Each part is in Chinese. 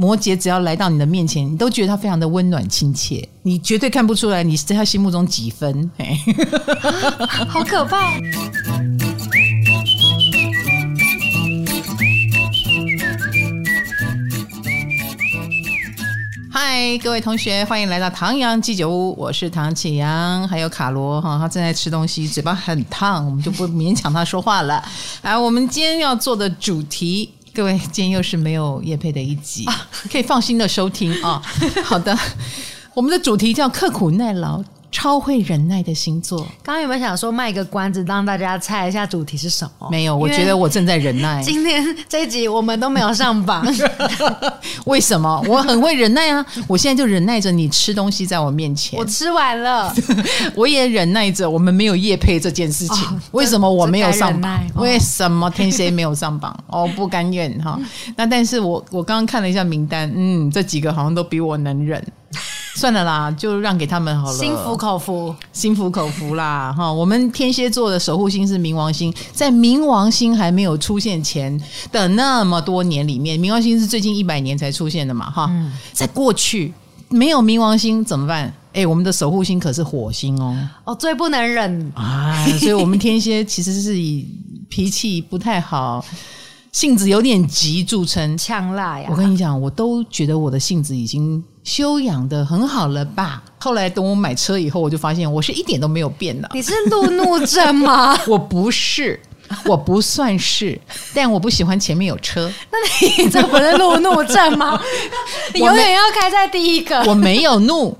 摩羯只要来到你的面前，你都觉得他非常的温暖亲切，你绝对看不出来你是在他心目中几分。好可怕！嗨，各位同学，欢迎来到唐阳鸡酒屋，我是唐启阳，还有卡罗哈，他正在吃东西，嘴巴很烫，我们就不勉强他说话了。来，我们今天要做的主题。各位，今天又是没有叶佩的一集，可以放心的收听啊。好的，我们的主题叫刻苦耐劳。超会忍耐的星座，刚刚有没有想说卖个关子，让大家猜一下主题是什么？没有，我觉得我正在忍耐。今天这一集我们都没有上榜，为什么？我很会忍耐啊！我现在就忍耐着你吃东西在我面前，我吃完了，我也忍耐着我们没有夜配这件事情。哦、为什么我没有上榜？哦、为什么天蝎没有上榜？哦，不甘愿哈。那但是我我刚刚看了一下名单，嗯，这几个好像都比我能忍。算了啦，就让给他们好了。心服口服，心服口服啦！哈，我们天蝎座的守护星是冥王星，在冥王星还没有出现前的那么多年里面，冥王星是最近一百年才出现的嘛？哈，嗯、在过去没有冥王星怎么办？哎，我们的守护星可是火星哦，哦，最不能忍啊！所以我们天蝎其实是以脾气不太好。性子有点急著称，呛辣呀！我跟你讲，我都觉得我的性子已经修养的很好了吧？后来等我买车以后，我就发现我是一点都没有变的。你是路怒症吗？我不是，我不算是，但我不喜欢前面有车。那你这不是路怒症吗？你永远要开在第一个。我没有怒。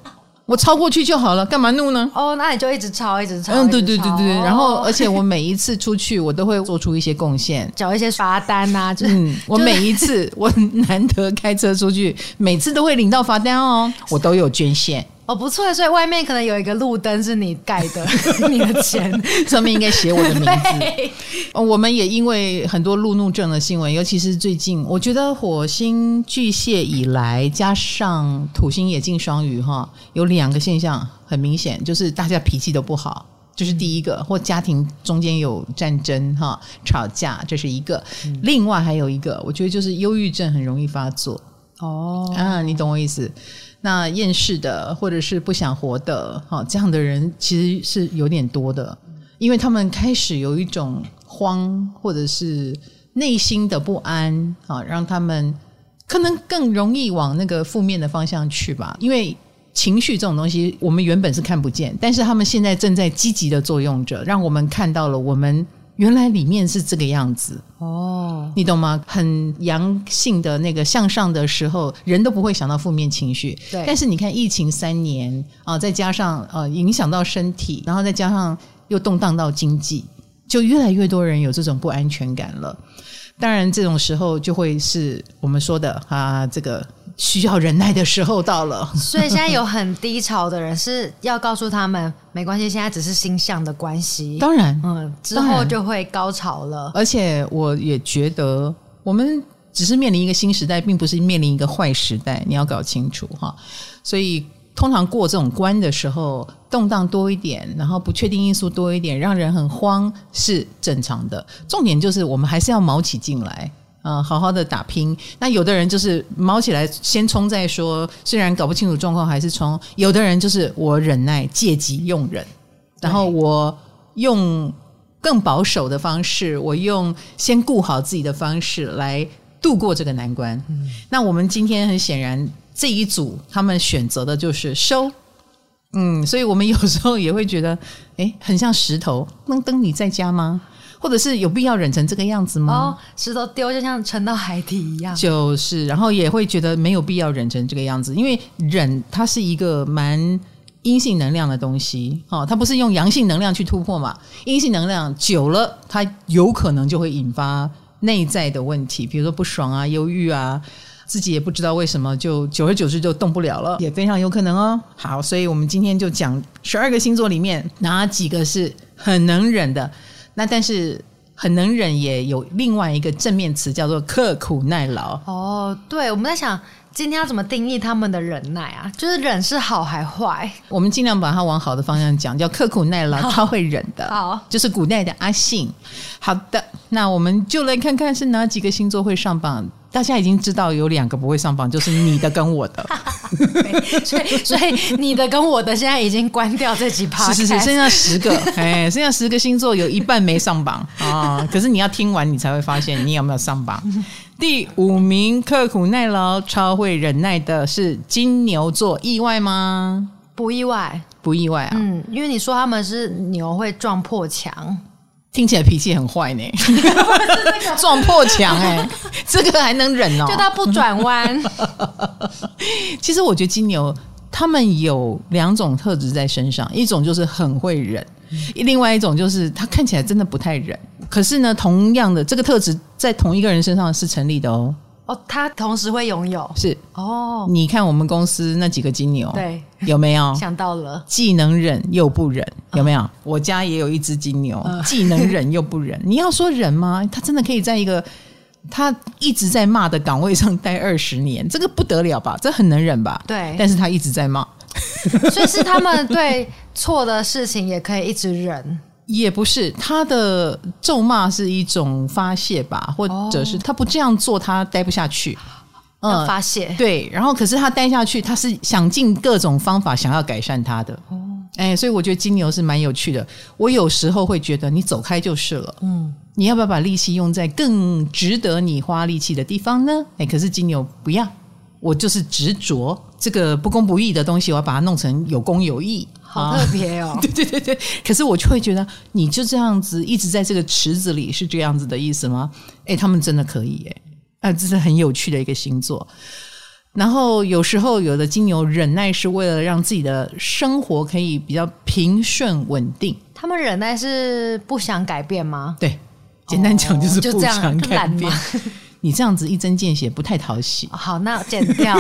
我超过去就好了，干嘛怒呢？哦，那你就一直超，一直超。嗯，对对对对对。然后，而且我每一次出去，我都会做出一些贡献，缴一些罚单呐。嗯，我每一次我难得开车出去，每次都会领到罚单哦，我都有捐献。哦，不错，所以外面可能有一个路灯是你盖的，你的钱 上面应该写我的名字。对我们也因为很多路怒症的新闻，尤其是最近，我觉得火星巨蟹以来，加上土星也进双鱼，哈，有两个现象很明显，就是大家脾气都不好，就是第一个，或家庭中间有战争，哈，吵架，这是一个。嗯、另外还有一个，我觉得就是忧郁症很容易发作。哦，啊，你懂我意思。那厌世的，或者是不想活的，哈，这样的人其实是有点多的，因为他们开始有一种慌，或者是内心的不安，啊，让他们可能更容易往那个负面的方向去吧。因为情绪这种东西，我们原本是看不见，但是他们现在正在积极的作用着，让我们看到了我们。原来里面是这个样子哦，你懂吗？很阳性的那个向上的时候，人都不会想到负面情绪。对，但是你看疫情三年啊，再加上呃影响到身体，然后再加上又动荡到经济，就越来越多人有这种不安全感了。当然，这种时候就会是我们说的啊，这个。需要忍耐的时候到了，所以现在有很低潮的人是要告诉他们，没关系，现在只是星象的关系。当然，嗯，之后就会高潮了。而且我也觉得，我们只是面临一个新时代，并不是面临一个坏时代，你要搞清楚哈。所以，通常过这种关的时候，动荡多一点，然后不确定因素多一点，让人很慌是正常的。重点就是，我们还是要卯起劲来。嗯，好好的打拼。那有的人就是猫起来先冲再说，虽然搞不清楚状况还是冲。有的人就是我忍耐，借机用忍，然后我用更保守的方式，我用先顾好自己的方式来度过这个难关。嗯，那我们今天很显然这一组他们选择的就是收。嗯，所以我们有时候也会觉得，诶，很像石头。能登你在家吗？或者是有必要忍成这个样子吗？哦，石头丢就像沉到海底一样。就是，然后也会觉得没有必要忍成这个样子，因为忍它是一个蛮阴性能量的东西，哦，它不是用阳性能量去突破嘛。阴性能量久了，它有可能就会引发内在的问题，比如说不爽啊、忧郁啊，自己也不知道为什么，就久而久之就动不了了，也非常有可能哦。好，所以我们今天就讲十二个星座里面哪几个是很能忍的。那但是很能忍，也有另外一个正面词叫做刻苦耐劳。哦，对，我们在想今天要怎么定义他们的忍耐啊？就是忍是好还坏？我们尽量把它往好的方向讲，叫刻苦耐劳，他会忍的。好，就是古代的阿信。好的，那我们就来看看是哪几个星座会上榜。大家已经知道有两个不会上榜，就是你的跟我的。所以，所以你的跟我的现在已经关掉这几 趴，是是是，剩下十个，哎，剩下十个星座有一半没上榜啊。可是你要听完，你才会发现你有没有上榜。第五名，刻苦耐劳、超会忍耐的是金牛座，意外吗？不意外，不意外啊。嗯，因为你说他们是牛会撞破墙。听起来脾气很坏呢，撞破墙哎，这个还能忍哦？就他不转弯。其实我觉得金牛他们有两种特质在身上，一种就是很会忍，另外一种就是他看起来真的不太忍。可是呢，同样的这个特质在同一个人身上是成立的哦。哦，他同时会拥有是哦。你看我们公司那几个金牛，对，有没有 想到了？既能忍又不忍，有没有？哦、我家也有一只金牛，呃、既能忍又不忍。你要说忍吗？他真的可以在一个他一直在骂的岗位上待二十年，这个不得了吧？这很能忍吧？对。但是他一直在骂，所以是他们对错的事情也可以一直忍。也不是，他的咒骂是一种发泄吧，或者是他不这样做，他待不下去，嗯，发泄。对，然后可是他待下去，他是想尽各种方法想要改善他的。哦，哎，所以我觉得金牛是蛮有趣的。我有时候会觉得你走开就是了，嗯，你要不要把力气用在更值得你花力气的地方呢？哎，可是金牛不要，我就是执着这个不公不义的东西，我要把它弄成有公有义。好特别哦！对对对对，可是我就会觉得，你就这样子一直在这个池子里，是这样子的意思吗？哎，他们真的可以哎，啊，这是很有趣的一个星座。然后有时候有的金牛忍耐是为了让自己的生活可以比较平顺稳定。他们忍耐是不想改变吗？对，简单讲就是不想改变。哦你这样子一针见血，不太讨喜。好，那剪掉。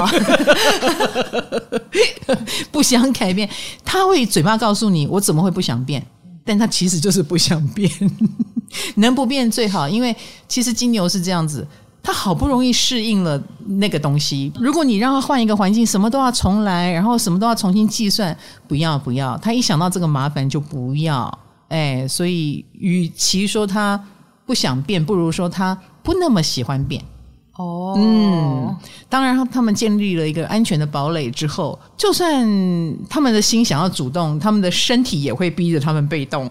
不想改变，他会嘴巴告诉你，我怎么会不想变？但他其实就是不想变，能不变最好。因为其实金牛是这样子，他好不容易适应了那个东西，如果你让他换一个环境，什么都要重来，然后什么都要重新计算，不要不要。他一想到这个麻烦就不要。哎，所以与其说他不想变，不如说他。不那么喜欢变哦，嗯，当然，他们建立了一个安全的堡垒之后，就算他们的心想要主动，他们的身体也会逼着他们被动。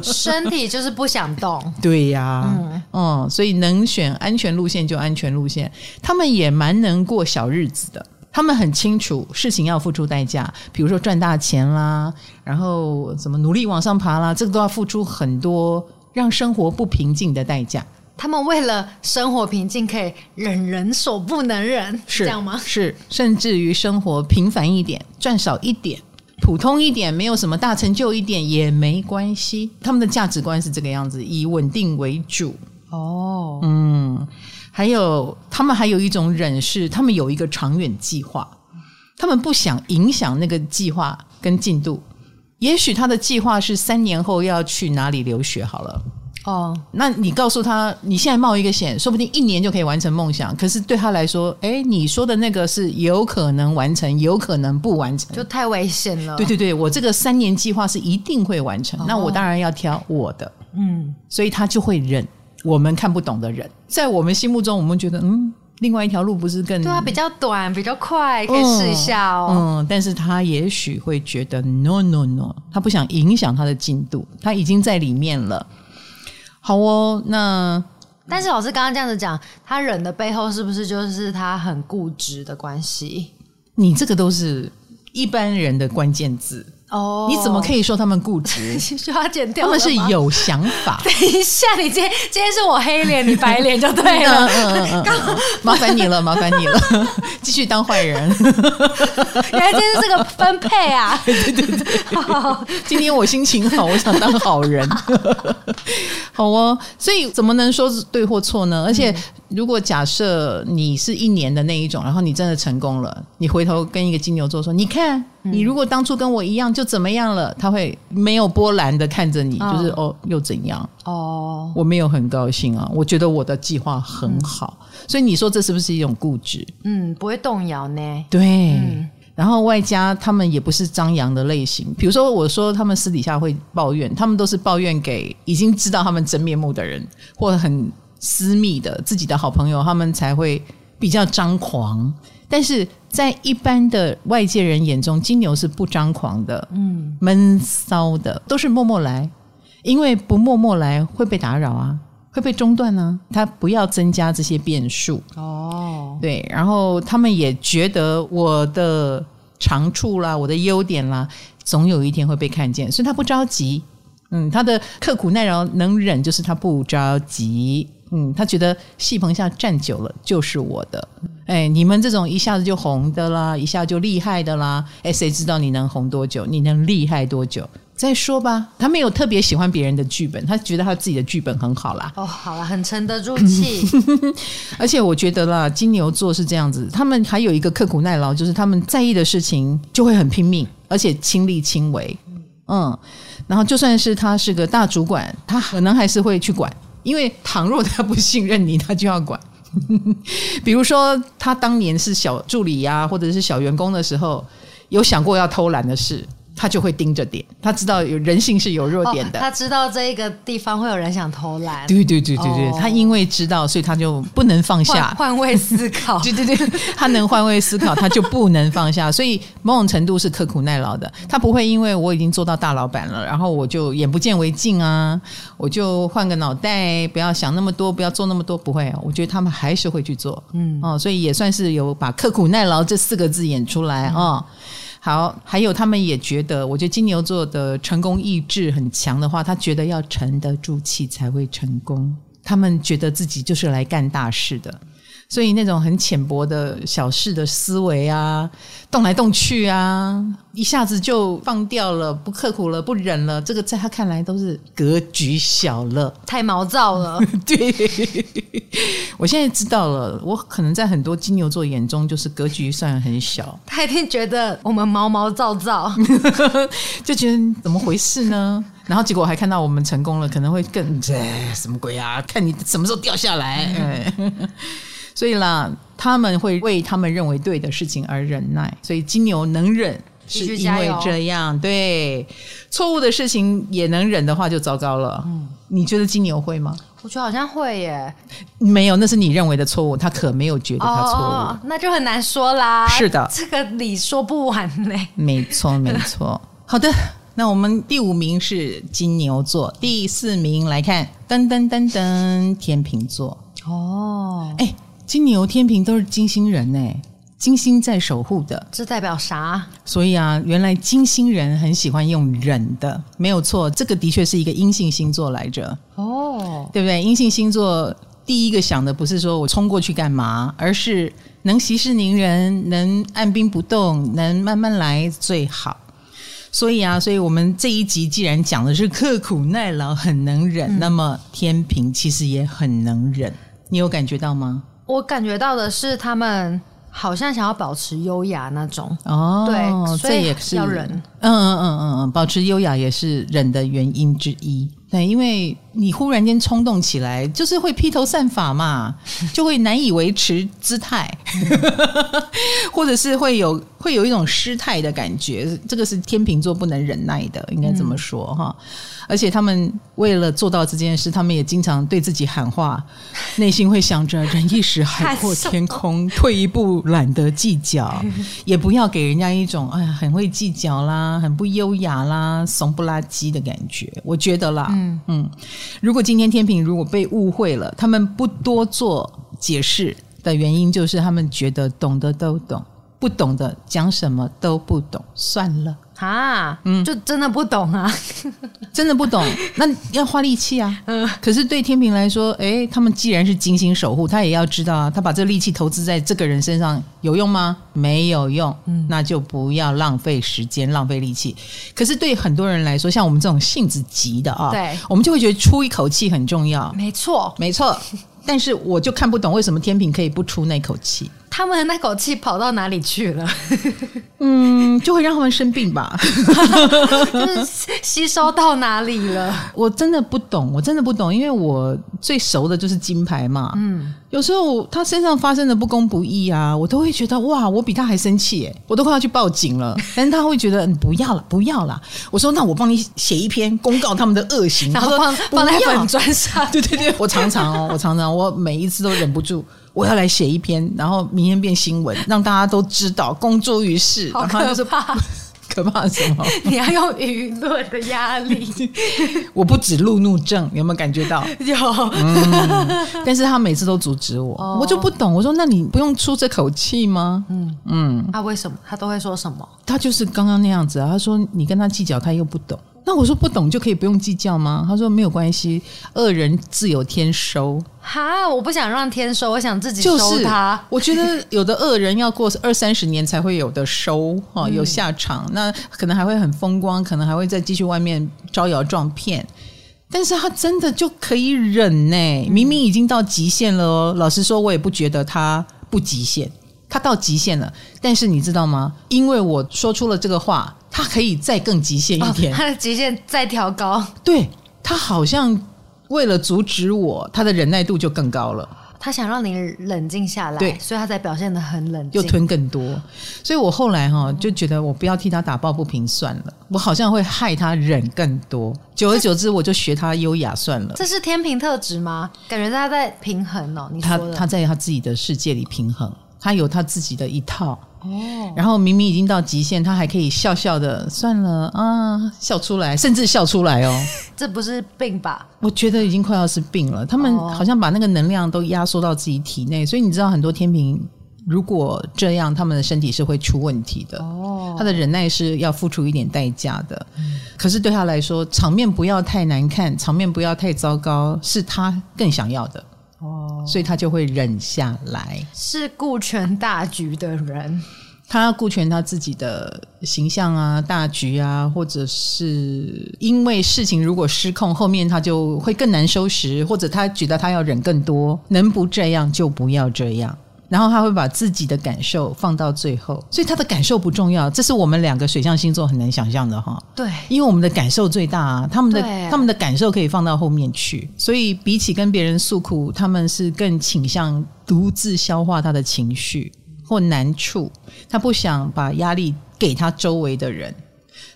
身体就是不想动，对呀、啊，嗯，嗯，所以能选安全路线就安全路线。他们也蛮能过小日子的，他们很清楚事情要付出代价，比如说赚大钱啦，然后怎么努力往上爬啦，这个都要付出很多让生活不平静的代价。他们为了生活平静，可以忍人所不能忍，是，是这样吗？是，甚至于生活平凡一点，赚少一点，普通一点，没有什么大成就一点也没关系。他们的价值观是这个样子，以稳定为主。哦，嗯，还有他们还有一种忍是，他们有一个长远计划，他们不想影响那个计划跟进度。也许他的计划是三年后要去哪里留学好了。哦，那你告诉他，你现在冒一个险，说不定一年就可以完成梦想。可是对他来说，哎，你说的那个是有可能完成，有可能不完成，就太危险了。对对对，我这个三年计划是一定会完成，哦、那我当然要挑我的。嗯，所以他就会忍，我们看不懂的人，在我们心目中，我们觉得，嗯，另外一条路不是更？对啊，比较短，比较快，可以试一下哦。嗯，嗯，但是他也许会觉得，no no no，他不想影响他的进度，他已经在里面了。好哦，那但是老师刚刚这样子讲，他忍的背后是不是就是他很固执的关系？你这个都是一般人的关键字。哦，你怎么可以说他们固执？需要剪掉？他们是有想法。等一下，你今天今天是我黑脸，你白脸就对了。嗯嗯嗯，嗯，麻烦你了，麻烦你了，继续当坏人。原来今天是这个分配啊！对对对，今天我心情好，我想当好人。好哦，所以怎么能说是对或错呢？而且。如果假设你是一年的那一种，然后你真的成功了，你回头跟一个金牛座说：“你看，你如果当初跟我一样，就怎么样了？”他会没有波澜的看着你，哦、就是哦，又怎样？哦，我没有很高兴啊，我觉得我的计划很好，嗯、所以你说这是不是一种固执？嗯，不会动摇呢。对，嗯、然后外加他们也不是张扬的类型。比如说，我说他们私底下会抱怨，他们都是抱怨给已经知道他们真面目的人，或者很。私密的自己的好朋友，他们才会比较张狂。但是在一般的外界人眼中，金牛是不张狂的，嗯，闷骚的，都是默默来，因为不默默来会被打扰啊，会被中断呢、啊。他不要增加这些变数哦，对，然后他们也觉得我的长处啦，我的优点啦，总有一天会被看见，所以他不着急。嗯，他的刻苦耐劳能忍，就是他不着急。嗯，他觉得戏棚下站久了就是我的。哎，你们这种一下子就红的啦，一下就厉害的啦，哎，谁知道你能红多久？你能厉害多久？再说吧。他没有特别喜欢别人的剧本，他觉得他自己的剧本很好啦。哦，好了，很沉得住气。而且我觉得啦，金牛座是这样子，他们还有一个刻苦耐劳，就是他们在意的事情就会很拼命，而且亲力亲为。嗯，然后就算是他是个大主管，他可能还是会去管。因为倘若他不信任你，他就要管。比如说，他当年是小助理呀、或者是小员工的时候，有想过要偷懒的事。他就会盯着点，他知道有人性是有弱点的，哦、他知道这一个地方会有人想偷懒，对对对对对，哦、他因为知道，所以他就不能放下，换，换位思考，对对对，他能换位思考，他就不能放下，所以某种程度是刻苦耐劳的，他不会因为我已经做到大老板了，然后我就眼不见为净啊，我就换个脑袋，不要想那么多，不要做那么多，不会啊，我觉得他们还是会去做，嗯。哦，所以也算是有把刻苦耐劳这四个字演出来啊。嗯哦好，还有他们也觉得，我觉得金牛座的成功意志很强的话，他觉得要沉得住气才会成功。他们觉得自己就是来干大事的。所以那种很浅薄的小事的思维啊，动来动去啊，一下子就放掉了，不刻苦了，不忍了。这个在他看来都是格局小了，太毛躁了。对，我现在知道了，我可能在很多金牛座眼中就是格局算很小。他一定觉得我们毛毛躁躁，就觉得怎么回事呢？然后结果还看到我们成功了，可能会更这什么鬼啊？看你什么时候掉下来。嗯 所以啦，他们会为他们认为对的事情而忍耐。所以金牛能忍，是因为这样。对，错误的事情也能忍的话，就糟糕了。嗯，你觉得金牛会吗？我觉得好像会耶。没有，那是你认为的错误，他可没有觉得他错误。哦，那就很难说啦。是的，这个理说不完嘞。没错，没错。好的，那我们第五名是金牛座，第四名来看，噔噔噔噔，天秤座。哦，哎。金牛、天平都是金星人呢，金星在守护的，这代表啥？所以啊，原来金星人很喜欢用忍的，没有错，这个的确是一个阴性星座来着。哦，对不对？阴性星座第一个想的不是说我冲过去干嘛，而是能息事宁人，能按兵不动，能慢慢来最好。所以啊，所以我们这一集既然讲的是刻苦耐劳，很能忍，嗯、那么天平其实也很能忍，你有感觉到吗？我感觉到的是，他们好像想要保持优雅那种哦，对，所以也是要忍，嗯嗯嗯嗯嗯，保持优雅也是忍的原因之一。对，因为你忽然间冲动起来，就是会披头散发嘛，就会难以维持姿态，或者是会有会有一种失态的感觉。这个是天秤座不能忍耐的，应该这么说哈。嗯而且他们为了做到这件事，他们也经常对自己喊话，内心会想着“忍一时，海阔天空”，退一步懒得计较，也不要给人家一种哎呀很会计较啦、很不优雅啦、怂不拉几的感觉。我觉得啦，嗯嗯，如果今天天平如果被误会了，他们不多做解释的原因，就是他们觉得懂的都懂，不懂的讲什么都不懂，算了。啊，嗯，就真的不懂啊，真的不懂，那要花力气啊。嗯，可是对天平来说，哎，他们既然是精心守护，他也要知道啊，他把这力气投资在这个人身上有用吗？没有用，嗯，那就不要浪费时间，浪费力气。可是对很多人来说，像我们这种性子急的啊，对，我们就会觉得出一口气很重要。没错，没错。但是我就看不懂为什么天平可以不出那口气。他们的那口气跑到哪里去了？嗯，就会让他们生病吧？就是吸收到哪里了？我真的不懂，我真的不懂，因为我最熟的就是金牌嘛。嗯，有时候他身上发生的不公不义啊，我都会觉得哇，我比他还生气耶，我都快要去报警了。但是他会觉得你不要了，不要了。我说那我帮你写一篇公告他们的恶行，然后放放在粉专上。对对对，我常常哦，我常常我每一次都忍不住。我要来写一篇，然后明天变新闻，让大家都知道，公诸于世。好可怕！可怕什么？你要用舆论的压力。我不止路怒症，有没有感觉到？有、嗯。但是他每次都阻止我，哦、我就不懂。我说：“那你不用出这口气吗？”嗯嗯。他为什么？他都会说什么？他就是刚刚那样子啊。他说：“你跟他计较，他又不懂。”那我说不懂就可以不用计较吗？他说没有关系，恶人自有天收。哈，我不想让天收，我想自己收他。就是、我觉得有的恶人要过二三十年才会有的收哈、哦，有下场，嗯、那可能还会很风光，可能还会再继续外面招摇撞骗。但是他真的就可以忍呢？明明已经到极限了哦。老实说，我也不觉得他不极限，他到极限了。但是你知道吗？因为我说出了这个话。他可以再更极限一点，哦，他的极限再调高。对，他好像为了阻止我，他的忍耐度就更高了。他想让你冷静下来，对，所以他才表现的很冷静，又吞更多。所以我后来哈就觉得，我不要替他打抱不平算了，我好像会害他忍更多。久而久之，我就学他优雅算了。这是天平特质吗？感觉他在平衡哦。你说他他在他自己的世界里平衡，他有他自己的一套。哦，然后明明已经到极限，他还可以笑笑的，算了啊，笑出来，甚至笑出来哦。这不是病吧？我觉得已经快要是病了。他们好像把那个能量都压缩到自己体内，所以你知道，很多天秤如果这样，他们的身体是会出问题的。哦，他的忍耐是要付出一点代价的。嗯，可是对他来说，场面不要太难看，场面不要太糟糕，是他更想要的。哦，所以他就会忍下来，是顾全大局的人，他要顾全他自己的形象啊、大局啊，或者是因为事情如果失控，后面他就会更难收拾，或者他觉得他要忍更多，能不这样就不要这样。然后他会把自己的感受放到最后，所以他的感受不重要。这是我们两个水象星座很难想象的哈。对，因为我们的感受最大啊，他们的他们的感受可以放到后面去。所以比起跟别人诉苦，他们是更倾向独自消化他的情绪或难处。他不想把压力给他周围的人。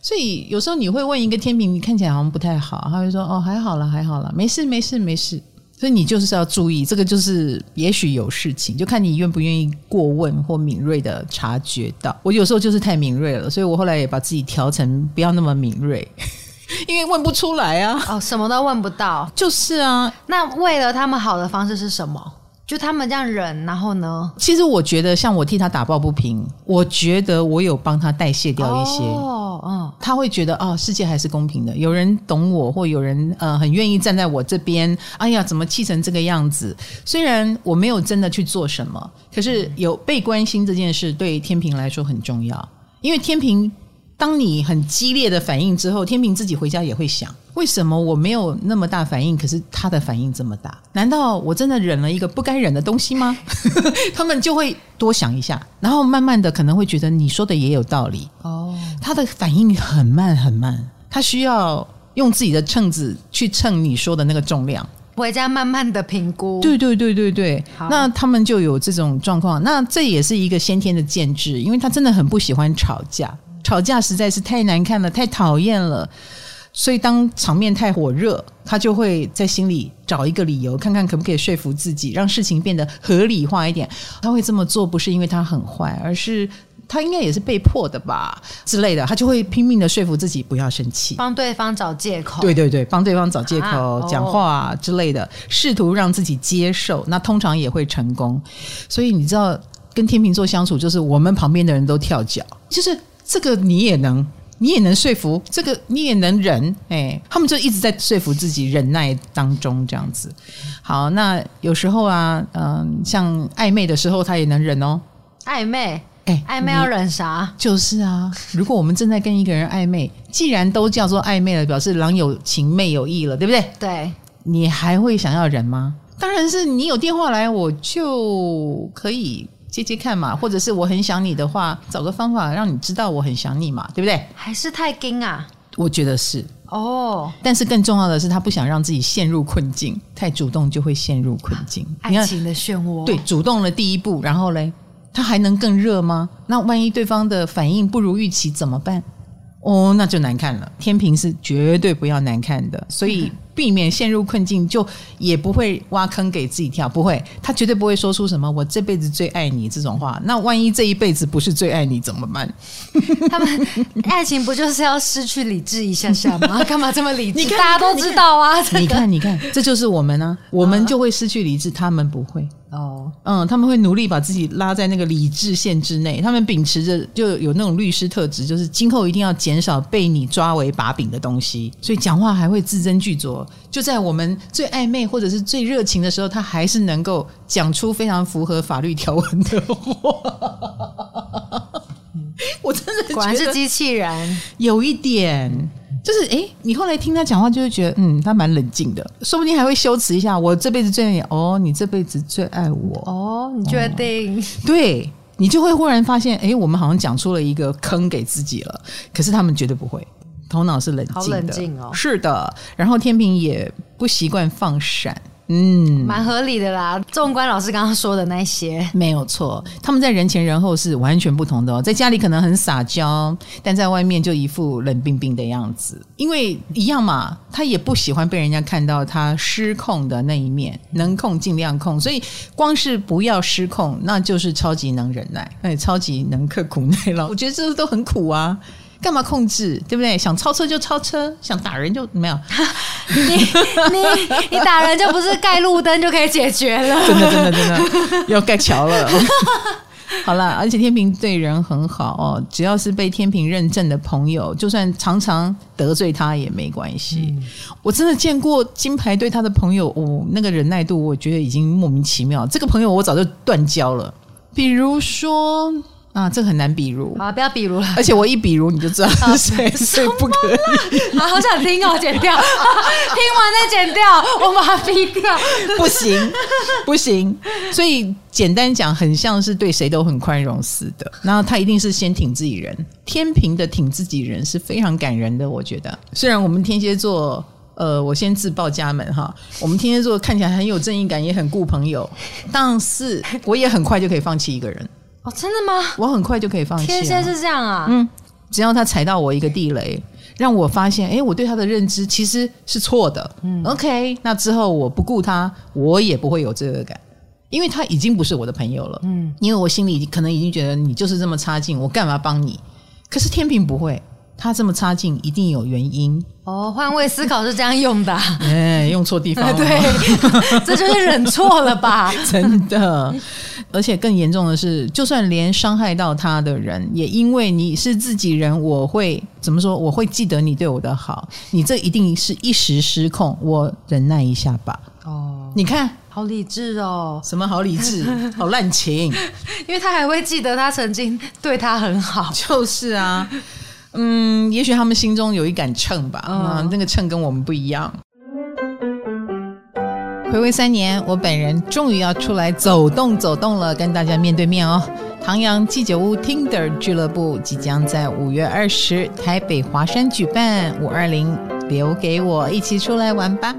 所以有时候你会问一个天秤，你看起来好像不太好，他会说：“哦，还好了，还好了，没事，没事，没事。”所以你就是要注意，这个就是也许有事情，就看你愿不愿意过问或敏锐的察觉到。我有时候就是太敏锐了，所以我后来也把自己调成不要那么敏锐，因为问不出来啊。哦，什么都问不到。就是啊，那为了他们好的方式是什么？就他们这样忍，然后呢？其实我觉得，像我替他打抱不平，我觉得我有帮他代谢掉一些。哦，嗯，他会觉得哦，世界还是公平的，有人懂我，或有人呃很愿意站在我这边。哎呀，怎么气成这个样子？虽然我没有真的去做什么，可是有被关心这件事对天平来说很重要，因为天秤。当你很激烈的反应之后，天平自己回家也会想：为什么我没有那么大反应，可是他的反应这么大？难道我真的忍了一个不该忍的东西吗？他们就会多想一下，然后慢慢的可能会觉得你说的也有道理。哦，他的反应很慢很慢，他需要用自己的秤子去称你说的那个重量，回家慢慢的评估。对对对对对，那他们就有这种状况。那这也是一个先天的建制，因为他真的很不喜欢吵架。吵架实在是太难看了，太讨厌了，所以当场面太火热，他就会在心里找一个理由，看看可不可以说服自己，让事情变得合理化一点。他会这么做，不是因为他很坏，而是他应该也是被迫的吧之类的。他就会拼命的说服自己不要生气，帮对方找借口。对对对，帮对方找借口，啊、讲话之类的，试图让自己接受。那通常也会成功。所以你知道，跟天秤座相处，就是我们旁边的人都跳脚，就是。这个你也能，你也能说服，这个你也能忍，哎，他们就一直在说服自己，忍耐当中这样子。好，那有时候啊，嗯，像暧昧的时候，他也能忍哦。暧昧，哎，暧昧要忍啥？就是啊，如果我们正在跟一个人暧昧，既然都叫做暧昧了，表示郎有情妹有意了，对不对？对，你还会想要忍吗？当然是你有电话来，我就可以。接接看嘛，或者是我很想你的话，找个方法让你知道我很想你嘛，对不对？还是太硬啊？我觉得是哦。Oh, 但是更重要的是，他不想让自己陷入困境，太主动就会陷入困境。爱情的漩涡，对，主动了第一步，然后嘞，他还能更热吗？那万一对方的反应不如预期怎么办？哦，那就难看了。天平是绝对不要难看的，所以避免陷入困境，就也不会挖坑给自己跳。不会，他绝对不会说出什么“我这辈子最爱你”这种话。那万一这一辈子不是最爱你怎么办？他们爱情不就是要失去理智一下下吗？干嘛这么理智？你看大家都知道啊。你看，你看，这就是我们啊，我们就会失去理智，他们不会。哦，嗯，他们会努力把自己拉在那个理智线之内。他们秉持着就有那种律师特质，就是今后一定要减少被你抓为把柄的东西。所以讲话还会字斟句酌。就在我们最暧昧或者是最热情的时候，他还是能够讲出非常符合法律条文的话。我真的果然是机器人，有一点。就是哎，你后来听他讲话，就会觉得嗯，他蛮冷静的，说不定还会修辞一下。我这辈子最爱你哦，你这辈子最爱我哦，你确定？对，你就会忽然发现，哎，我们好像讲出了一个坑给自己了。可是他们绝对不会，头脑是冷静的，好冷静哦。是的，然后天平也不习惯放闪。嗯，蛮合理的啦。纵观老师刚刚说的那些，没有错。他们在人前人后是完全不同的哦。在家里可能很撒娇，但在外面就一副冷冰冰的样子。因为一样嘛，他也不喜欢被人家看到他失控的那一面。能控尽量控，所以光是不要失控，那就是超级能忍耐，哎，超级能刻苦耐劳。我觉得这都很苦啊。干嘛控制，对不对？想超车就超车，想打人就没有。你你你打人就不是盖路灯就可以解决了？真的真的真的要盖桥了。好了，而且天平对人很好哦，只要是被天平认证的朋友，就算常常得罪他也没关系。嗯、我真的见过金牌对他的朋友，哦，那个忍耐度，我觉得已经莫名其妙。这个朋友我早就断交了，比如说。啊，这很难比如。好，不要比如了。而且我一比如，你就知道 是 谁，所以不可以。啊，好想听哦，剪掉，听完再剪掉，我把它逼掉。不行，不行。所以简单讲，很像是对谁都很宽容似的。然后他一定是先挺自己人，天平的挺自己人是非常感人的。我觉得，虽然我们天蝎座，呃，我先自报家门哈，我们天蝎座看起来很有正义感，也很顾朋友，但是我也很快就可以放弃一个人。哦，真的吗？我很快就可以放弃。天蝎是这样啊，嗯，只要他踩到我一个地雷，让我发现，哎，我对他的认知其实是错的。嗯，OK，那之后我不顾他，我也不会有罪恶感，因为他已经不是我的朋友了。嗯，因为我心里可能已经觉得你就是这么差劲，我干嘛帮你？可是天秤不会。他这么差劲，一定有原因哦。换位思考是这样用的，哎，用错地方了。对，这就是忍错了吧？真的，而且更严重的是，就算连伤害到他的人，也因为你是自己人，我会怎么说？我会记得你对我的好。你这一定是一时失控，我忍耐一下吧。哦，你看，好理智哦。什么好理智？好滥情。因为他还会记得他曾经对他很好。就是啊。嗯，也许他们心中有一杆秤吧，啊、哦，那个秤跟我们不一样。回味三年，我本人终于要出来走动走动了，跟大家面对面哦。唐阳鸡酒屋 Tinder 俱乐部即将在五月二十台北华山举办五二零，留给我一起出来玩吧。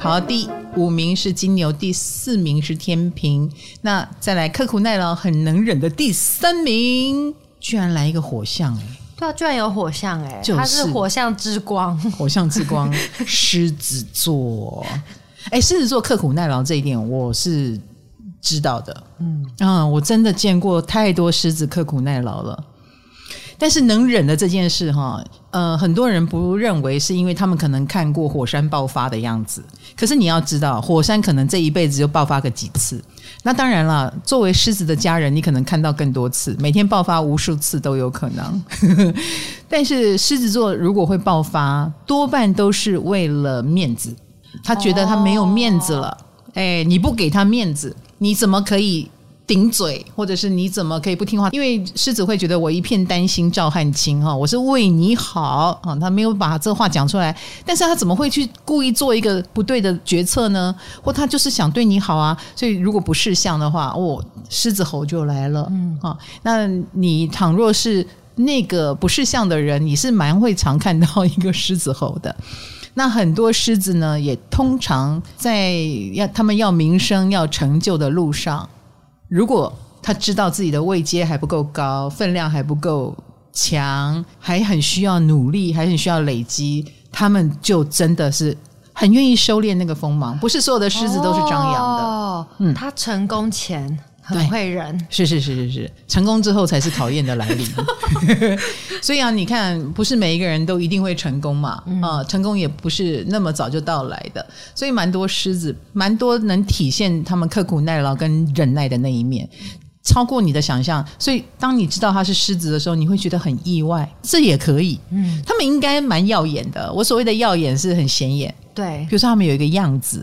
好，第五名是金牛，第四名是天平。那再来刻苦耐劳、很能忍的第三名，居然来一个火象哎！对啊，居然有火象哎！就是、他是火象之光，火象之光，狮子座。哎，狮子座刻苦耐劳这一点我是知道的。嗯啊，我真的见过太多狮子刻苦耐劳了。但是能忍的这件事，哈，呃，很多人不认为是因为他们可能看过火山爆发的样子。可是你要知道，火山可能这一辈子就爆发个几次。那当然了，作为狮子的家人，你可能看到更多次，每天爆发无数次都有可能。但是狮子座如果会爆发，多半都是为了面子，他觉得他没有面子了。哎，你不给他面子，你怎么可以？顶嘴，或者是你怎么可以不听话？因为狮子会觉得我一片担心赵汉卿哈，我是为你好啊，他没有把这话讲出来，但是他怎么会去故意做一个不对的决策呢？或他就是想对你好啊？所以如果不识相的话，哦，狮子吼就来了，嗯啊，那你倘若是那个不识相的人，你是蛮会常看到一个狮子吼的。那很多狮子呢，也通常在要他们要名声、要成就的路上。如果他知道自己的位阶还不够高，分量还不够强，还很需要努力，还很需要累积，他们就真的是很愿意收敛那个锋芒。不是所有的狮子都是张扬的。哦，他成功前。很会忍，是是是是是，成功之后才是考验的来临。所以啊，你看，不是每一个人都一定会成功嘛，嗯、啊，成功也不是那么早就到来的。所以，蛮多狮子，蛮多能体现他们刻苦耐劳跟忍耐的那一面，超过你的想象。所以，当你知道他是狮子的时候，你会觉得很意外。这也可以，嗯，他们应该蛮耀眼的。我所谓的耀眼是很显眼，对，比如说他们有一个样子，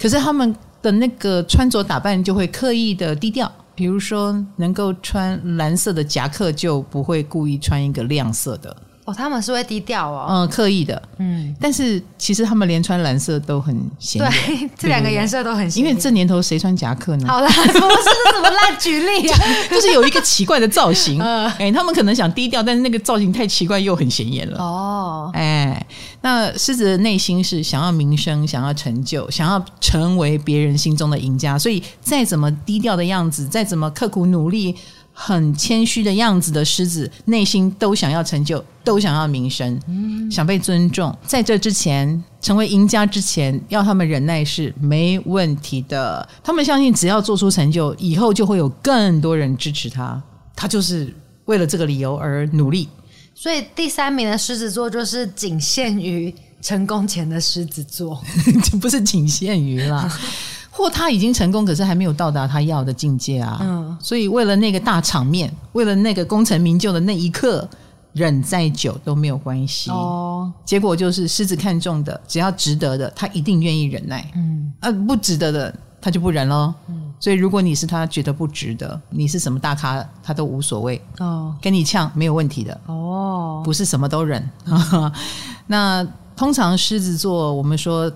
可是他们。的那个穿着打扮就会刻意的低调，比如说能够穿蓝色的夹克，就不会故意穿一个亮色的。哦，他们是会低调哦，嗯，刻意的，嗯，但是其实他们连穿蓝色都很显眼，对，这两个颜色都很显眼。因为这年头谁穿夹克呢？好啦，不是这怎么烂举例啊？就是有一个奇怪的造型，哎、呃，他们可能想低调，但是那个造型太奇怪又很显眼了。哦，哎，那狮子的内心是想要名声，想要成就，想要成为别人心中的赢家，所以再怎么低调的样子，再怎么刻苦努力。很谦虚的样子的狮子，内心都想要成就，都想要名声，嗯、想被尊重。在这之前，成为赢家之前，要他们忍耐是没问题的。他们相信，只要做出成就，以后就会有更多人支持他。他就是为了这个理由而努力。所以，第三名的狮子座就是仅限于成功前的狮子座，不是仅限于啦。或他已经成功，可是还没有到达他要的境界啊。嗯，所以为了那个大场面，为了那个功成名就的那一刻，忍再久都没有关系。哦，结果就是狮子看中的，只要值得的，他一定愿意忍耐。嗯，啊，不值得的，他就不忍喽。嗯，所以如果你是他觉得不值得，你是什么大咖，他都无所谓。哦，跟你呛没有问题的。哦，不是什么都忍。那通常狮子座，我们说。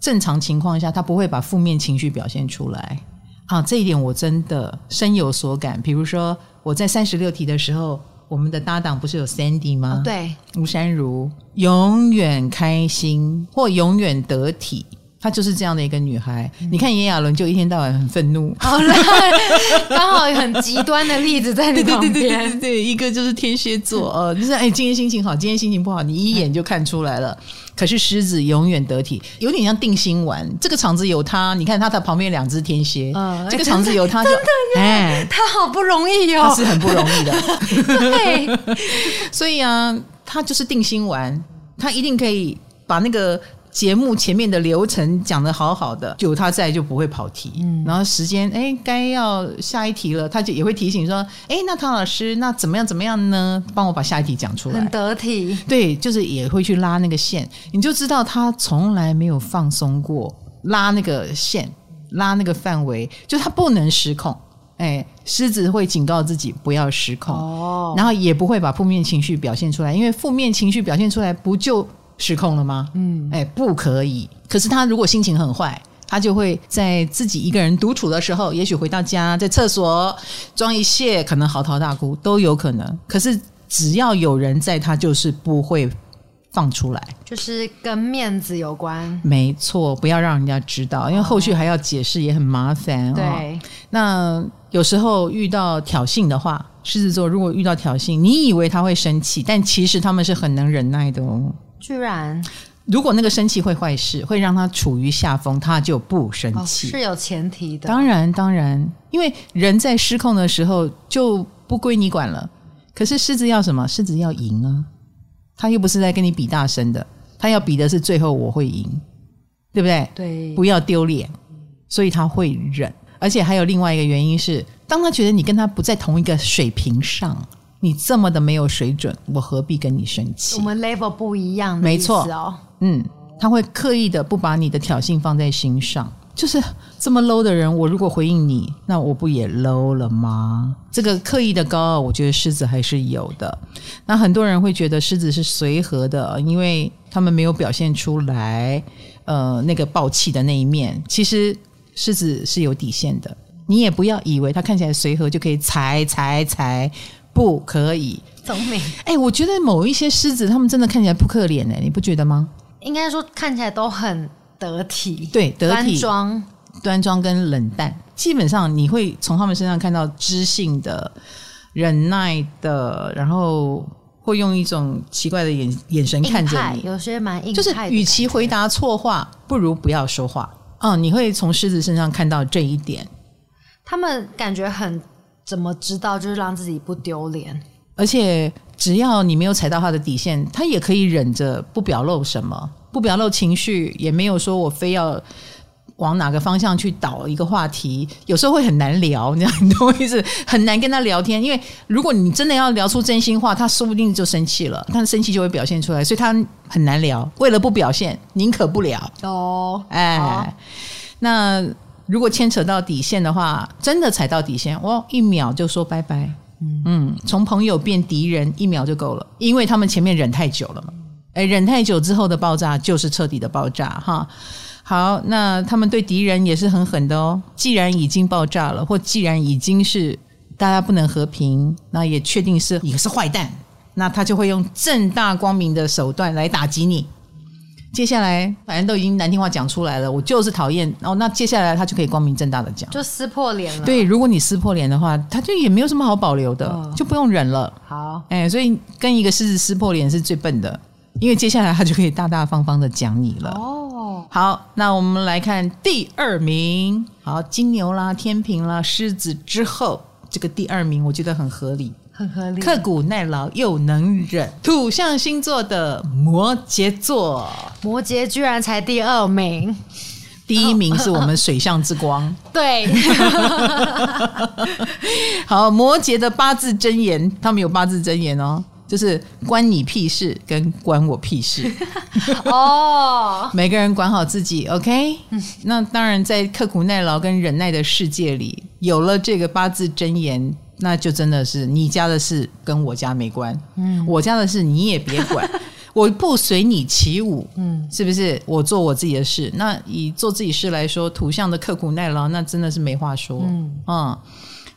正常情况下，他不会把负面情绪表现出来啊！这一点我真的深有所感。比如说，我在三十六题的时候，我们的搭档不是有 Sandy 吗？哦、对，吴珊如永远开心或永远得体。她就是这样的一个女孩。嗯、你看炎亚纶就一天到晚很愤怒。好了，刚好有很极端的例子在你旁边。对对对对对，一个就是天蝎座，呃，就是哎，今天心情好，今天心情不好，你一眼就看出来了。可是狮子永远得体，有点像定心丸。这个场子有他，你看他的旁边两只天蝎，嗯、这个场子有他就，就哎，他好不容易哟、哦，他是很不容易的。对，所以啊，他就是定心丸，他一定可以把那个。节目前面的流程讲的好好的，就有他在就不会跑题。嗯，然后时间哎，该要下一题了，他就也会提醒说，哎，那唐老师那怎么样怎么样呢？帮我把下一题讲出来。很得体，对，就是也会去拉那个线，你就知道他从来没有放松过，拉那个线，拉那个范围，就他不能失控。哎，狮子会警告自己不要失控，哦，然后也不会把负面情绪表现出来，因为负面情绪表现出来不就。失控了吗？嗯，哎，不可以。可是他如果心情很坏，他就会在自己一个人独处的时候，也许回到家，在厕所装一泄，可能嚎啕大哭都有可能。可是只要有人在，他就是不会放出来，就是跟面子有关。没错，不要让人家知道，因为后续还要解释，也很麻烦。哦。对，那有时候遇到挑衅的话，狮子座如果遇到挑衅，你以为他会生气，但其实他们是很能忍耐的哦。居然，如果那个生气会坏事，会让他处于下风，他就不生气。哦，是有前提的。当然，当然，因为人在失控的时候就不归你管了。可是狮子要什么？狮子要赢啊！他又不是在跟你比大声的，他要比的是最后我会赢，对不对？对，不要丢脸，所以他会忍。而且还有另外一个原因是，当他觉得你跟他不在同一个水平上。你这么的没有水准，我何必跟你生气？我们 level 不一样，没错哦。嗯，他会刻意的不把你的挑衅放在心上，就是这么 low 的人，我如果回应你，那我不也 low 了吗？这个刻意的高傲，我觉得狮子还是有的。那很多人会觉得狮子是随和的，因为他们没有表现出来，呃，那个暴气的那一面。其实狮子是有底线的，你也不要以为他看起来随和就可以踩踩踩，不可以。聪明。哎，我觉得某一些狮子，他们真的看起来扑克脸，哎，你不觉得吗？应该说看起来都很。得体，对，得体、端庄、端庄跟冷淡，基本上你会从他们身上看到知性的、忍耐的，然后会用一种奇怪的眼眼神看着你。有些蛮硬，就是与其回答错话，不如不要说话。嗯，你会从狮子身上看到这一点。他们感觉很怎么知道，就是让自己不丢脸，而且只要你没有踩到他的底线，他也可以忍着不表露什么。不表露情绪，也没有说我非要往哪个方向去导一个话题，有时候会很难聊，你知道，你懂我意思？很难跟他聊天，因为如果你真的要聊出真心话，他说不定就生气了，他生气就会表现出来，所以他很难聊。为了不表现，宁可不聊。哦，哎，好那如果牵扯到底线的话，真的踩到底线，我一秒就说拜拜。嗯，从朋友变敌人一秒就够了，因为他们前面忍太久了嘛。哎，忍太久之后的爆炸就是彻底的爆炸哈。好，那他们对敌人也是很狠的哦。既然已经爆炸了，或既然已经是大家不能和平，那也确定是你是坏蛋，那他就会用正大光明的手段来打击你。接下来反正都已经难听话讲出来了，我就是讨厌哦。那接下来他就可以光明正大的讲，就撕破脸了。对，如果你撕破脸的话，他就也没有什么好保留的，哦、就不用忍了。好，哎，所以跟一个狮子撕破脸是最笨的。因为接下来他就可以大大方方的讲你了哦。好，那我们来看第二名。好，金牛啦、天平啦、狮子之后，这个第二名我觉得很合理，很合理。刻苦耐劳又能忍，土象星座的摩羯座。摩羯居然才第二名，第一名是我们水象之光。对。好，摩羯的八字真言，他们有八字真言哦。就是关你屁事，跟关我屁事 哦。每个人管好自己，OK。那当然，在刻苦耐劳跟忍耐的世界里，有了这个八字真言，那就真的是你家的事跟我家没关。嗯，我家的事你也别管，我不随你起舞。嗯，是不是？我做我自己的事。那以做自己事来说，土象的刻苦耐劳，那真的是没话说。嗯。嗯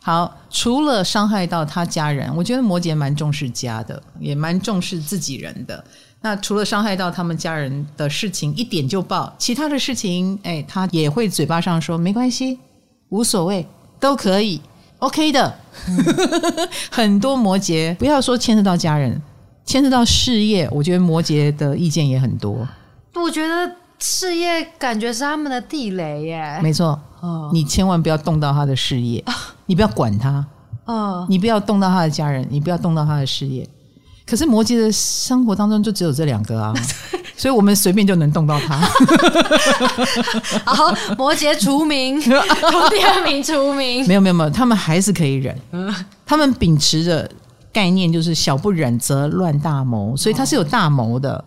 好，除了伤害到他家人，我觉得摩羯蛮重视家的，也蛮重视自己人的。那除了伤害到他们家人的事情，一点就爆，其他的事情，哎，他也会嘴巴上说没关系，无所谓，都可以，OK 的。嗯、很多摩羯，不要说牵涉到家人，牵涉到事业，我觉得摩羯的意见也很多。我觉得事业感觉是他们的地雷耶。没错。哦，你千万不要动到他的事业，你不要管他，哦，你不要动到他的家人，你不要动到他的事业。可是摩羯的生活当中就只有这两个啊，所以我们随便就能动到他。好，摩羯除名，从第二名除名。没有没有没有，他们还是可以忍。他们秉持着概念就是小不忍则乱大谋，所以他是有大谋的。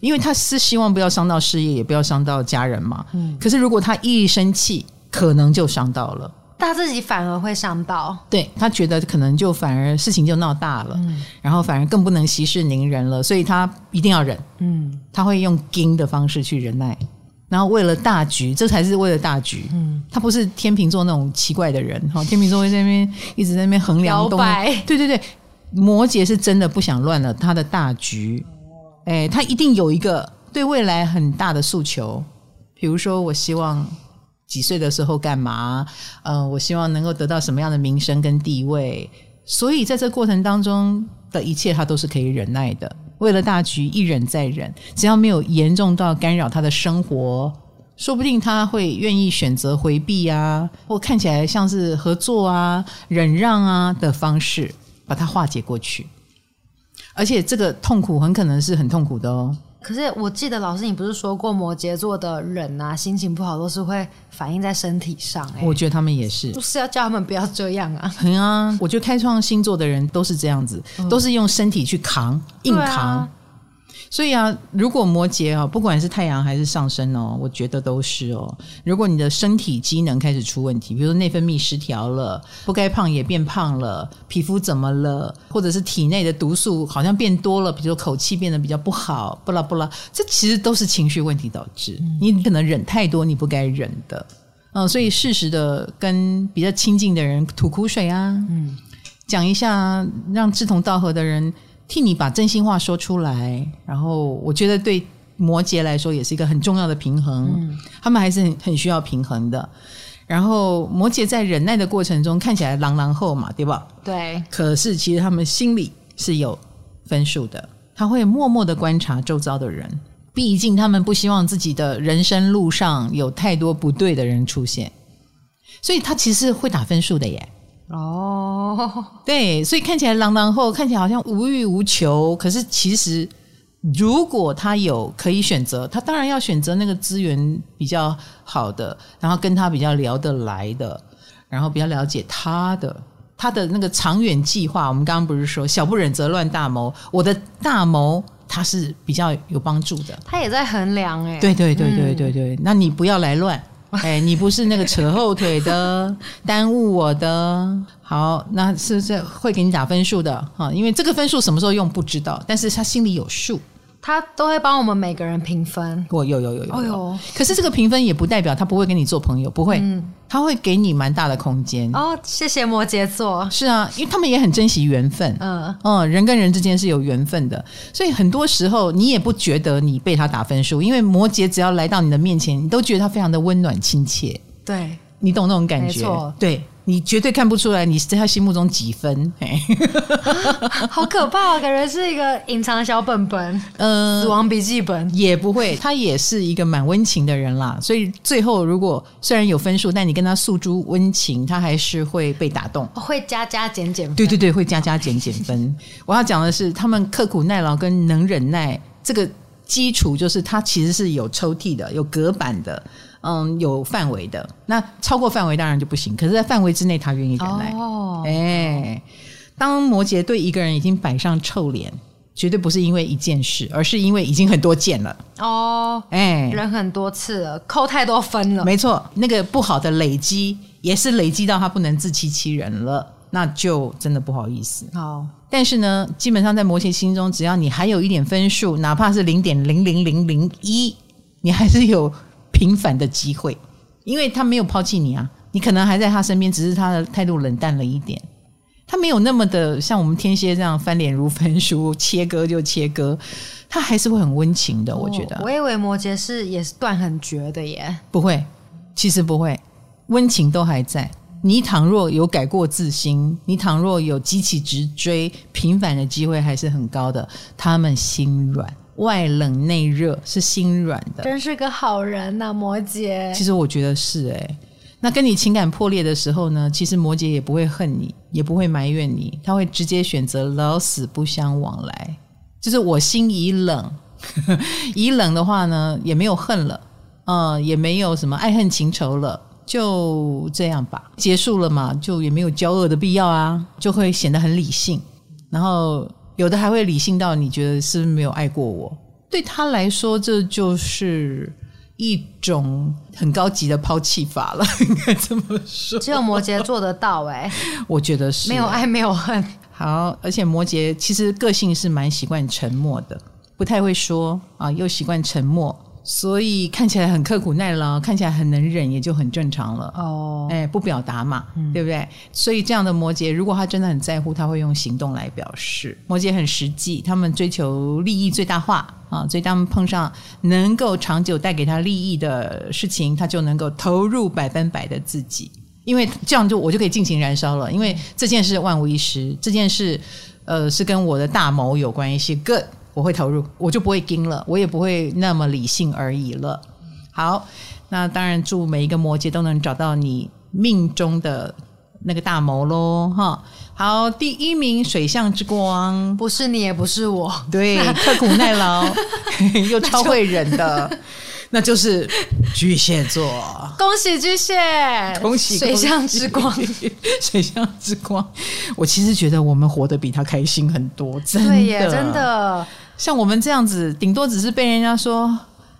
因为他是希望不要伤到事业，也不要伤到家人嘛。嗯。可是如果他一生气，可能就伤到了，他自己反而会伤到。对，他觉得可能就反而事情就闹大了，嗯、然后反而更不能息事宁人了，所以他一定要忍。嗯，他会用硬的方式去忍耐，然后为了大局，这才是为了大局。嗯，他不是天秤座那种奇怪的人。哈，天秤座会在那边一直在那边衡量东西。白 对对对，摩羯是真的不想乱了他的大局。哎，他一定有一个对未来很大的诉求，比如说，我希望。几岁的时候干嘛？呃，我希望能够得到什么样的名声跟地位？所以在这过程当中的一切，他都是可以忍耐的。为了大局，一忍再忍，只要没有严重到干扰他的生活，说不定他会愿意选择回避啊，或看起来像是合作啊、忍让啊的方式，把它化解过去。而且这个痛苦很可能是很痛苦的哦。可是我记得老师，你不是说过摩羯座的人啊，心情不好都是会反映在身体上，欸？我觉得他们也是，就是要叫他们不要这样啊？嗯啊，我觉得开创星座的人都是这样子，嗯、都是用身体去扛，硬扛。啊、所以啊，如果摩羯啊，不管是太阳还是上升哦，我觉得都是哦。如果你的身体机能开始出问题，比如说内分泌失调了，不该胖也变胖了，皮肤怎么了，或者是体内的毒素好像变多了，比如说口气变得比较不好，不啦不啦，这其实都是情绪问题导致。嗯、你可能忍太多你不该忍的，嗯、呃，所以适时的跟比较亲近的人吐苦水啊，嗯，讲一下，让志同道合的人。替你把真心话说出来，然后我觉得对摩羯来说也是一个很重要的平衡，嗯、他们还是很很需要平衡的。然后摩羯在忍耐的过程中看起来狼狼后嘛，对吧？对。可是其实他们心里是有分数的，他会默默的观察周遭的人，毕竟他们不希望自己的人生路上有太多不对的人出现，所以他其实会打分数的耶。哦，对，所以看起来朗朗后，看起来好像无欲无求。可是其实，如果他有可以选择，他当然要选择那个资源比较好的，然后跟他比较聊得来的，然后比较了解他的，他的那个长远计划。我们刚刚不是说小不忍则乱大谋，我的大谋他是比较有帮助的。他也在衡量，哎，对对对对对对，嗯、那你不要来乱。哎，你不是那个扯后腿的，耽误我的。好，那是不是会给你打分数的？哈，因为这个分数什么时候用不知道，但是他心里有数。他都会帮我们每个人评分。我有有有有有。可是这个评分也不代表他不会跟你做朋友，不会。嗯。他会给你蛮大的空间。哦，谢谢摩羯座。是啊，因为他们也很珍惜缘分。嗯嗯，人跟人之间是有缘分的，所以很多时候你也不觉得你被他打分数，因为摩羯只要来到你的面前，你都觉得他非常的温暖亲切。对，你懂那种感觉。对。你绝对看不出来，你是在他心目中几分？好可怕啊！感觉是一个隐藏小本本，嗯，死亡笔记本也不会。他也是一个蛮温情的人啦，所以最后如果虽然有分数，但你跟他诉诸温情，他还是会被打动，会加加减减分。对对对，会加加减减分。我要讲的是，他们刻苦耐劳跟能忍耐这个基础，就是他其实是有抽屉的，有隔板的。嗯，有范围的，那超过范围当然就不行。可是，在范围之内，他愿意忍耐。哦，哎，当摩羯对一个人已经摆上臭脸，绝对不是因为一件事，而是因为已经很多件了。哦，哎，人很多次了，扣太多分了。没错，那个不好的累积也是累积到他不能自欺欺人了，那就真的不好意思。好，但是呢，基本上在摩羯心中，只要你还有一点分数，哪怕是零点零零零零一，你还是有。平凡的机会，因为他没有抛弃你啊，你可能还在他身边，只是他的态度冷淡了一点，他没有那么的像我们天蝎这样翻脸如焚书，切割就切割，他还是会很温情的。我觉得，我以为摩羯是也是断很绝的耶，不会，其实不会，温情都还在。你倘若有改过自新，你倘若有激起直追，平凡的机会还是很高的。他们心软。外冷内热是心软的，真是个好人呐、啊，摩羯。其实我觉得是哎、欸，那跟你情感破裂的时候呢，其实摩羯也不会恨你，也不会埋怨你，他会直接选择老死不相往来。就是我心已冷，已冷的话呢，也没有恨了，嗯，也没有什么爱恨情仇了，就这样吧，结束了嘛，就也没有交恶的必要啊，就会显得很理性，然后。有的还会理性到你觉得是不是没有爱过我？对他来说，这就是一种很高级的抛弃法了，应该这么说。只有摩羯做得到哎，我觉得是。没有爱，没有恨。好，而且摩羯其实个性是蛮习惯沉默的，不太会说啊，又习惯沉默。所以看起来很刻苦耐劳，看起来很能忍，也就很正常了。哦，哎，不表达嘛，嗯、对不对？所以这样的摩羯，如果他真的很在乎，他会用行动来表示。摩羯很实际，他们追求利益最大化啊，所以当他们碰上能够长久带给他利益的事情，他就能够投入百分百的自己，因为这样就我就可以尽情燃烧了。因为这件事万无一失，这件事呃是跟我的大谋有关系。Good。我会投入，我就不会惊了，我也不会那么理性而已了。好，那当然祝每一个摩羯都能找到你命中的那个大谋喽，哈。好，第一名水象之光，不是你也不是我，对，刻苦耐劳 又超会忍的，那，就是巨蟹座。恭喜巨蟹，恭喜水象之光，水象之光。我其实觉得我们活得比他开心很多，真的，真的。像我们这样子，顶多只是被人家说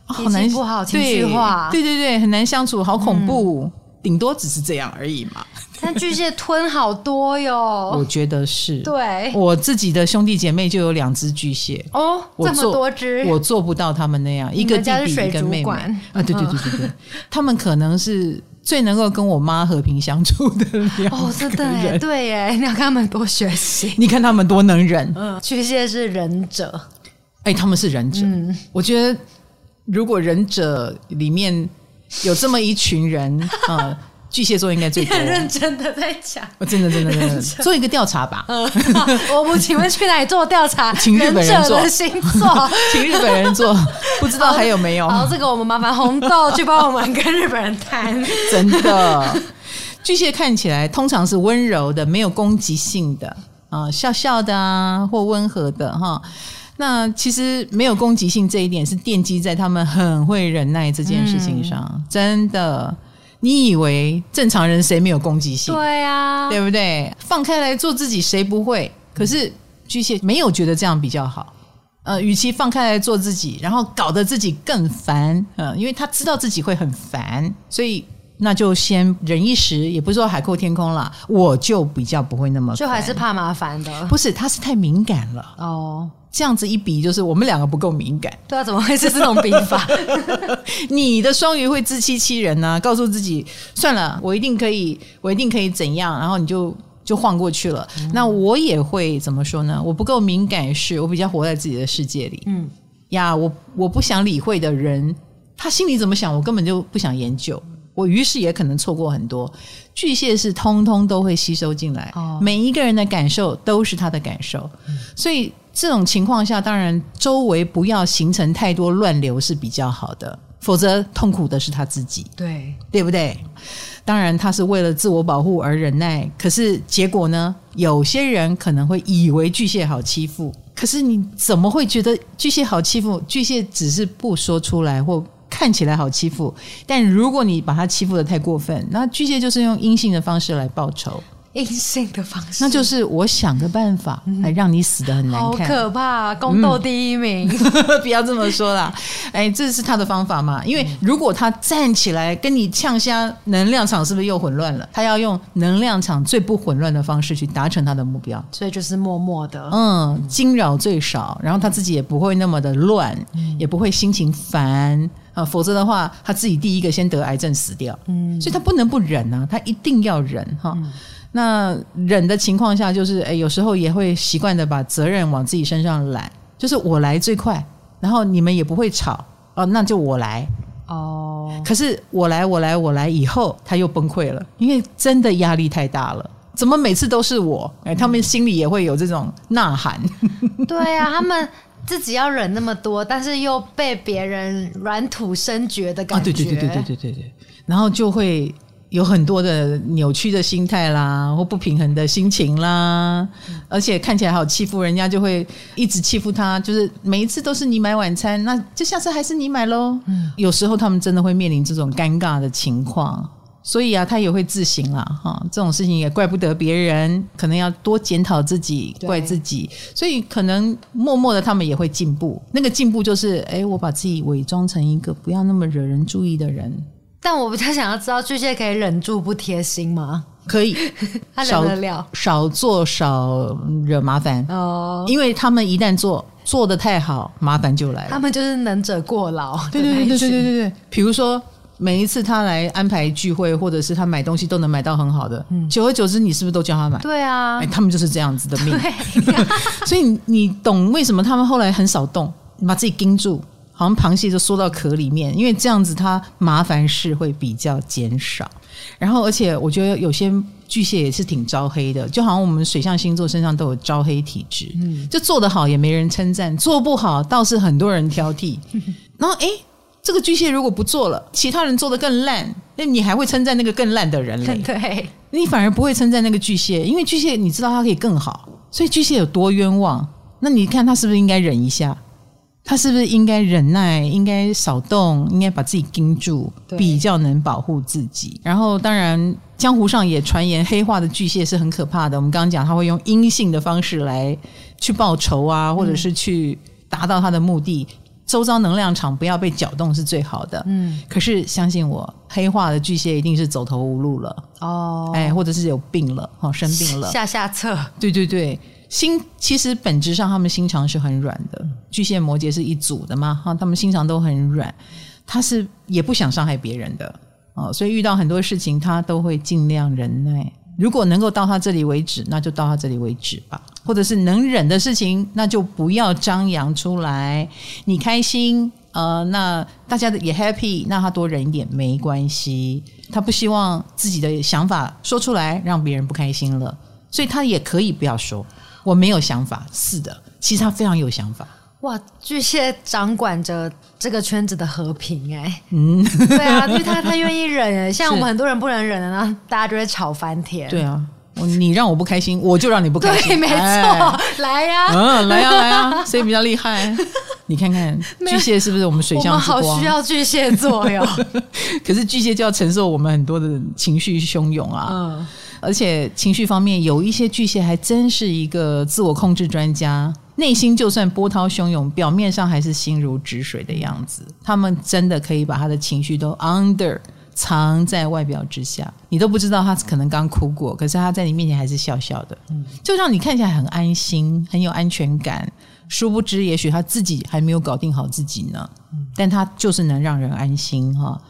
好难不好，情绪化，对对对，很难相处，好恐怖，顶、嗯、多只是这样而已嘛。但巨蟹吞好多哟，我觉得是。对，我自己的兄弟姐妹就有两只巨蟹。哦，这么多只，我做不到他们那样，一个弟弟一个妹妹。啊，对对对对对，他们可能是最能够跟我妈和平相处的。哦，真的耶，对耶，你要跟他们多学习。你看他们多能忍，嗯，巨蟹是忍者，哎，他们是忍者。嗯，我觉得如果忍者里面有这么一群人啊。巨蟹座应该最多。很认真的在讲，我真的真的真的做一个调查吧。嗯，我不请问去哪里做调查？请日本人做的星座，请日本人做，不知道还有没有？好，这个我们麻烦红豆去帮我们跟日本人谈。真的，巨蟹看起来通常是温柔的，没有攻击性的啊，笑笑的啊，或温和的哈。那其实没有攻击性这一点是奠基在他们很会忍耐这件事情上，嗯、真的。你以为正常人谁没有攻击性？对啊，对不对？放开来做自己，谁不会？可是巨蟹没有觉得这样比较好。呃，与其放开来做自己，然后搞得自己更烦，嗯、呃，因为他知道自己会很烦，所以那就先忍一时，也不是说海阔天空了。我就比较不会那么，就还是怕麻烦的。不是，他是太敏感了哦。这样子一比，就是我们两个不够敏感。对啊，怎么会是 这种比法？你的双鱼会自欺欺人呢、啊？告诉自己算了，我一定可以，我一定可以怎样？然后你就就晃过去了。嗯、那我也会怎么说呢？我不够敏感，是我比较活在自己的世界里。嗯呀，我我不想理会的人，他心里怎么想，我根本就不想研究。我于是也可能错过很多。巨蟹是通通都会吸收进来，哦、每一个人的感受都是他的感受，嗯、所以。这种情况下，当然周围不要形成太多乱流是比较好的，否则痛苦的是他自己，对对不对？当然他是为了自我保护而忍耐，可是结果呢？有些人可能会以为巨蟹好欺负，可是你怎么会觉得巨蟹好欺负？巨蟹只是不说出来或看起来好欺负，但如果你把他欺负的太过分，那巨蟹就是用阴性的方式来报仇。阴性的方式，那就是我想个办法来让你死的很难看，好可怕！宫斗第一名，嗯、不要这么说啦。哎，这是他的方法嘛？因为如果他站起来跟你呛虾，能量场是不是又混乱了？他要用能量场最不混乱的方式去达成他的目标，所以就是默默的，嗯，惊扰最少，然后他自己也不会那么的乱，也不会心情烦啊。否则的话，他自己第一个先得癌症死掉。嗯，所以他不能不忍啊，他一定要忍哈。那忍的情况下，就是诶，有时候也会习惯的把责任往自己身上揽，就是我来最快，然后你们也不会吵哦，那就我来哦。可是我来，我来，我来以后，他又崩溃了，因为真的压力太大了。怎么每次都是我？哎，他们心里也会有这种呐喊。对啊，他们自己要忍那么多，但是又被别人软土深掘的感觉。啊，对对对对对对对对，然后就会。有很多的扭曲的心态啦，或不平衡的心情啦，而且看起来好欺负人家，就会一直欺负他。就是每一次都是你买晚餐，那就下次还是你买喽。嗯，有时候他们真的会面临这种尴尬的情况，所以啊，他也会自省啦。哈，这种事情也怪不得别人，可能要多检讨自己，怪自己。所以可能默默的他们也会进步。那个进步就是，哎，我把自己伪装成一个不要那么惹人注意的人。但我不太想要知道巨蟹可以忍住不贴心吗？可以，他忍得了，少做少惹麻烦哦。因为他们一旦做做的太好，麻烦就来了。他们就是能者过劳，对对对对对对对。比如说每一次他来安排聚会，或者是他买东西都能买到很好的，久而久之，你是不是都叫他买？对啊，他们就是这样子的命。所以你懂为什么他们后来很少动？你把自己盯住。好像螃蟹就缩到壳里面，因为这样子它麻烦事会比较减少。然后，而且我觉得有些巨蟹也是挺招黑的，就好像我们水象星座身上都有招黑体质。嗯，就做得好也没人称赞，做不好倒是很多人挑剔。然后，诶，这个巨蟹如果不做了，其他人做得更烂，那你还会称赞那个更烂的人嘞？对，你反而不会称赞那个巨蟹，因为巨蟹你知道它可以更好，所以巨蟹有多冤枉？那你看他是不是应该忍一下？他是不是应该忍耐，应该少动，应该把自己盯住，比较能保护自己？然后，当然，江湖上也传言黑化的巨蟹是很可怕的。我们刚刚讲，他会用阴性的方式来去报仇啊，或者是去达到他的目的。周遭能量场不要被搅动是最好的。嗯，可是相信我，黑化的巨蟹一定是走投无路了。哦，哎，或者是有病了，哦，生病了。下下策。对对对，心其实本质上他们心肠是很软的。巨蟹摩羯是一组的嘛，哈，他们心肠都很软，他是也不想伤害别人的。哦，所以遇到很多事情，他都会尽量忍耐。如果能够到他这里为止，那就到他这里为止吧。或者是能忍的事情，那就不要张扬出来。你开心，呃，那大家也 happy，那他多忍一点没关系。他不希望自己的想法说出来，让别人不开心了，所以他也可以不要说。我没有想法，是的，其实他非常有想法。哇，巨蟹掌管着这个圈子的和平哎，嗯，对啊，因为他他愿意忍哎，像我们很多人不能忍的呢，大家就会吵翻天。对啊，你让我不开心，我就让你不开心。对，没错，哎、来呀、啊，嗯，来呀、啊，来呀、啊，谁比较厉害？你看看巨蟹是不是我们水象之光？我好需要巨蟹座哟。可是巨蟹就要承受我们很多的情绪汹涌啊，嗯，而且情绪方面有一些巨蟹还真是一个自我控制专家。内心就算波涛汹涌，表面上还是心如止水的样子。他们真的可以把他的情绪都 under 藏在外表之下，你都不知道他可能刚哭过，可是他在你面前还是笑笑的，就让你看起来很安心，很有安全感。殊不知，也许他自己还没有搞定好自己呢，但他就是能让人安心哈。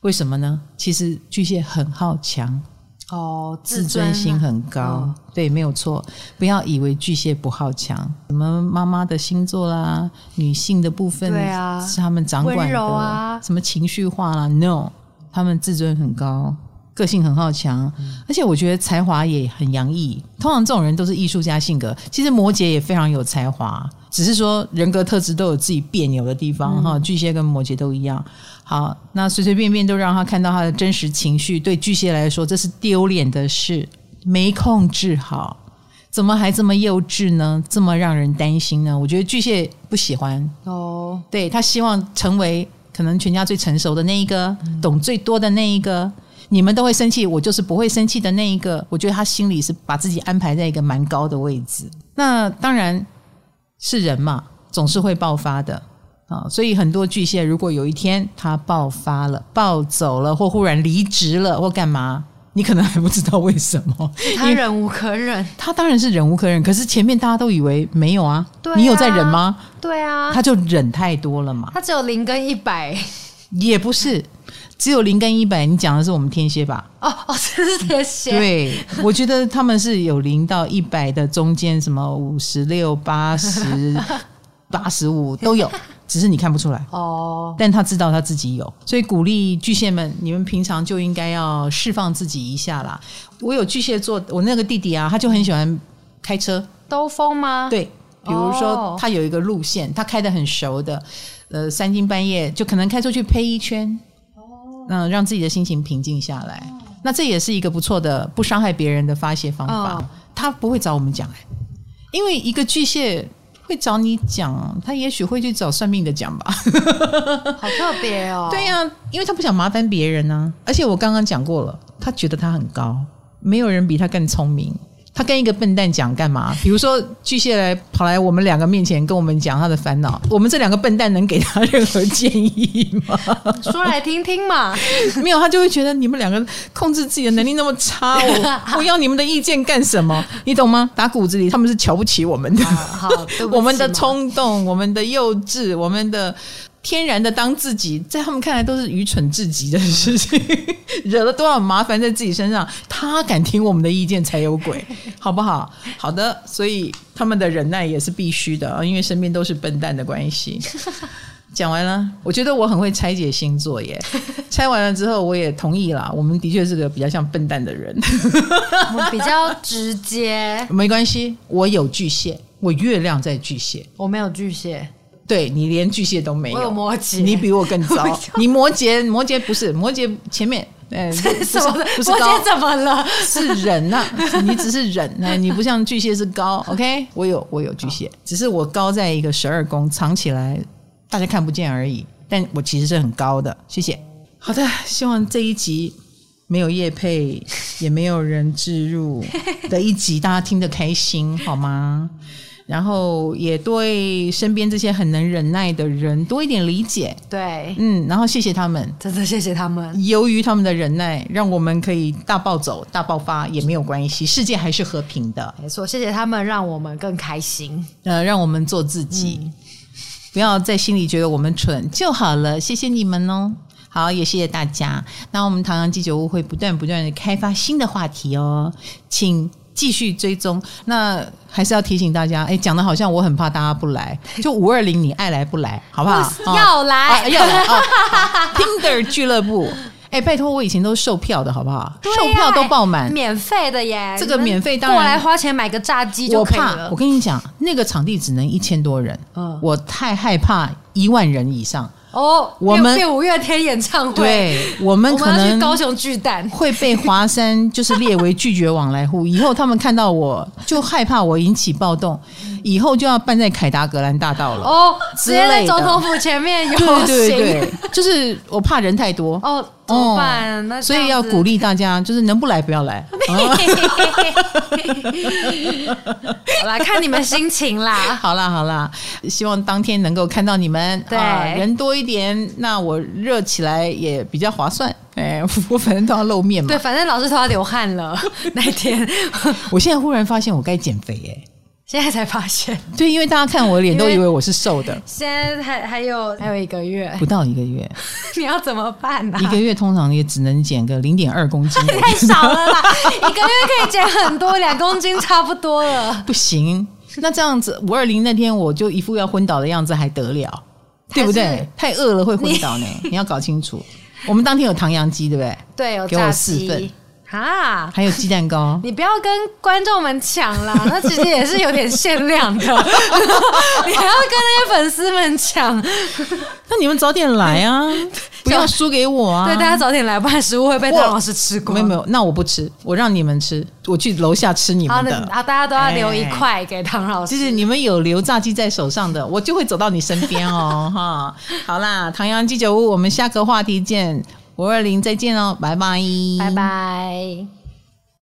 为什么呢？其实巨蟹很好强。哦，自尊心很高，哦、对，没有错。不要以为巨蟹不好强，什么妈妈的星座啦，女性的部分，对啊，是他们掌管的，啊、什么情绪化啦，no，他们自尊很高，个性很好强，嗯、而且我觉得才华也很洋溢。通常这种人都是艺术家性格，其实摩羯也非常有才华，只是说人格特质都有自己别扭的地方哈。嗯、巨蟹跟摩羯都一样。好，那随随便便都让他看到他的真实情绪，对巨蟹来说这是丢脸的事，没控制好，怎么还这么幼稚呢？这么让人担心呢？我觉得巨蟹不喜欢哦，对，他希望成为可能全家最成熟的那一个，嗯、懂最多的那一个。你们都会生气，我就是不会生气的那一个。我觉得他心里是把自己安排在一个蛮高的位置。那当然是人嘛，总是会爆发的。啊，所以很多巨蟹，如果有一天他爆发了、暴走了，或忽然离职了，或干嘛，你可能还不知道为什么。他忍无可忍，他当然是忍无可忍。可是前面大家都以为没有啊，对啊，你有在忍吗？对啊，他就忍太多了嘛。他只有零跟一百，也不是只有零跟一百。你讲的是我们天蝎吧？哦哦，这是天蝎。对，我觉得他们是有零到一百的中间，什么五十六、八十。八十五都有，只是你看不出来哦。但他知道他自己有，所以鼓励巨蟹们，你们平常就应该要释放自己一下啦。我有巨蟹座，我那个弟弟啊，他就很喜欢开车兜风吗？对，比如说他有一个路线，他开的很熟的，呃，三更半夜就可能开出去呸一圈，哦，嗯，让自己的心情平静下来。那这也是一个不错的不伤害别人的发泄方法。他不会找我们讲哎，因为一个巨蟹。会找你讲，他也许会去找算命的讲吧。好特别哦。对呀、啊，因为他不想麻烦别人呢、啊。而且我刚刚讲过了，他觉得他很高，没有人比他更聪明。他跟一个笨蛋讲干嘛？比如说巨蟹来跑来我们两个面前跟我们讲他的烦恼，我们这两个笨蛋能给他任何建议吗？说来听听嘛。没有，他就会觉得你们两个控制自己的能力那么差，我 我要你们的意见干什么？你懂吗？打骨子里他们是瞧不起我们的。好，我们的冲动，我们的幼稚，我们的。天然的当自己，在他们看来都是愚蠢至极的事情，惹了多少麻烦在自己身上，他敢听我们的意见才有鬼，好不好？好的，所以他们的忍耐也是必须的啊，因为身边都是笨蛋的关系。讲完了，我觉得我很会拆解星座耶。拆完了之后，我也同意啦，我们的确是个比较像笨蛋的人，我比较直接。没关系，我有巨蟹，我月亮在巨蟹，我没有巨蟹。对，你连巨蟹都没有，我有摩羯，你比我更糟。你摩羯，摩羯不是摩羯前面，哎，什么？不是高，摩羯怎么了？是人呐、啊，你只是人，哎，你不像巨蟹是高。OK，我有我有巨蟹，只是我高在一个十二宫，藏起来大家看不见而已。但我其实是很高的。谢谢。好的，希望这一集没有夜配，也没有人置入的一集，大家听得开心好吗？然后也对身边这些很能忍耐的人多一点理解。对，嗯，然后谢谢他们，真的谢谢他们。由于他们的忍耐，让我们可以大暴走、大爆发也没有关系，世界还是和平的。没错，谢谢他们，让我们更开心。呃，让我们做自己，嗯、不要在心里觉得我们蠢就好了。谢谢你们哦。好，也谢谢大家。那我们唐阳鸡酒屋会不断不断的开发新的话题哦，请继续追踪。那还是要提醒大家，哎，讲的好像我很怕大家不来，就五二零，你爱来不来，好不好？不要来，啊、要来啊！Tinder 俱乐部，哎，拜托，我以前都是售票的，好不好？售票都爆满，免费的耶。这个免费当然过来花钱买个炸鸡就可以了。我跟你讲，那个场地只能一千多人，嗯，我太害怕一万人以上。哦，我们五月天演唱会，对，我们可能去高雄巨蛋会被华山就是列为拒绝往来户。以后他们看到我就害怕我引起暴动，以后就要办在凯达格兰大道了。哦，直接在总统府前面游行，对对对，就是我怕人太多。哦，怎么办？那所以要鼓励大家，就是能不来不要来。好啦，看你们心情啦。好啦好啦，希望当天能够看到你们。对，人多一点，那我热起来也比较划算。哎，我反正都要露面嘛。对，反正老师都要流汗了那天。我现在忽然发现我该减肥哎，现在才发现。对，因为大家看我的脸都以为我是瘦的。现在还还有还有一个月，不到一个月，你要怎么办呢？一个月通常也只能减个零点二公斤，太少了啦！一个月可以减很多，两公斤差不多了。不行，那这样子五二零那天我就一副要昏倒的样子，还得了？对不对？太饿了会昏倒呢，你，你要搞清楚。我们当天有唐扬鸡，对不对？对，有给我四份啊，还有鸡蛋糕。你不要跟观众们抢啦，那其实也是有点限量的。你还要跟那些粉丝们抢，那你们早点来啊！不要输给我啊！对，大家早点来，不然食物会被唐老师吃光。没有没有，那我不吃，我让你们吃，我去楼下吃你们的。啊大家都要留一块给唐老师。就是你们有留炸鸡在手上的，我就会走到你身边哦，哈。好啦，唐阳鸡酒屋，我们下个话题见，五二零再见哦，拜拜，拜拜。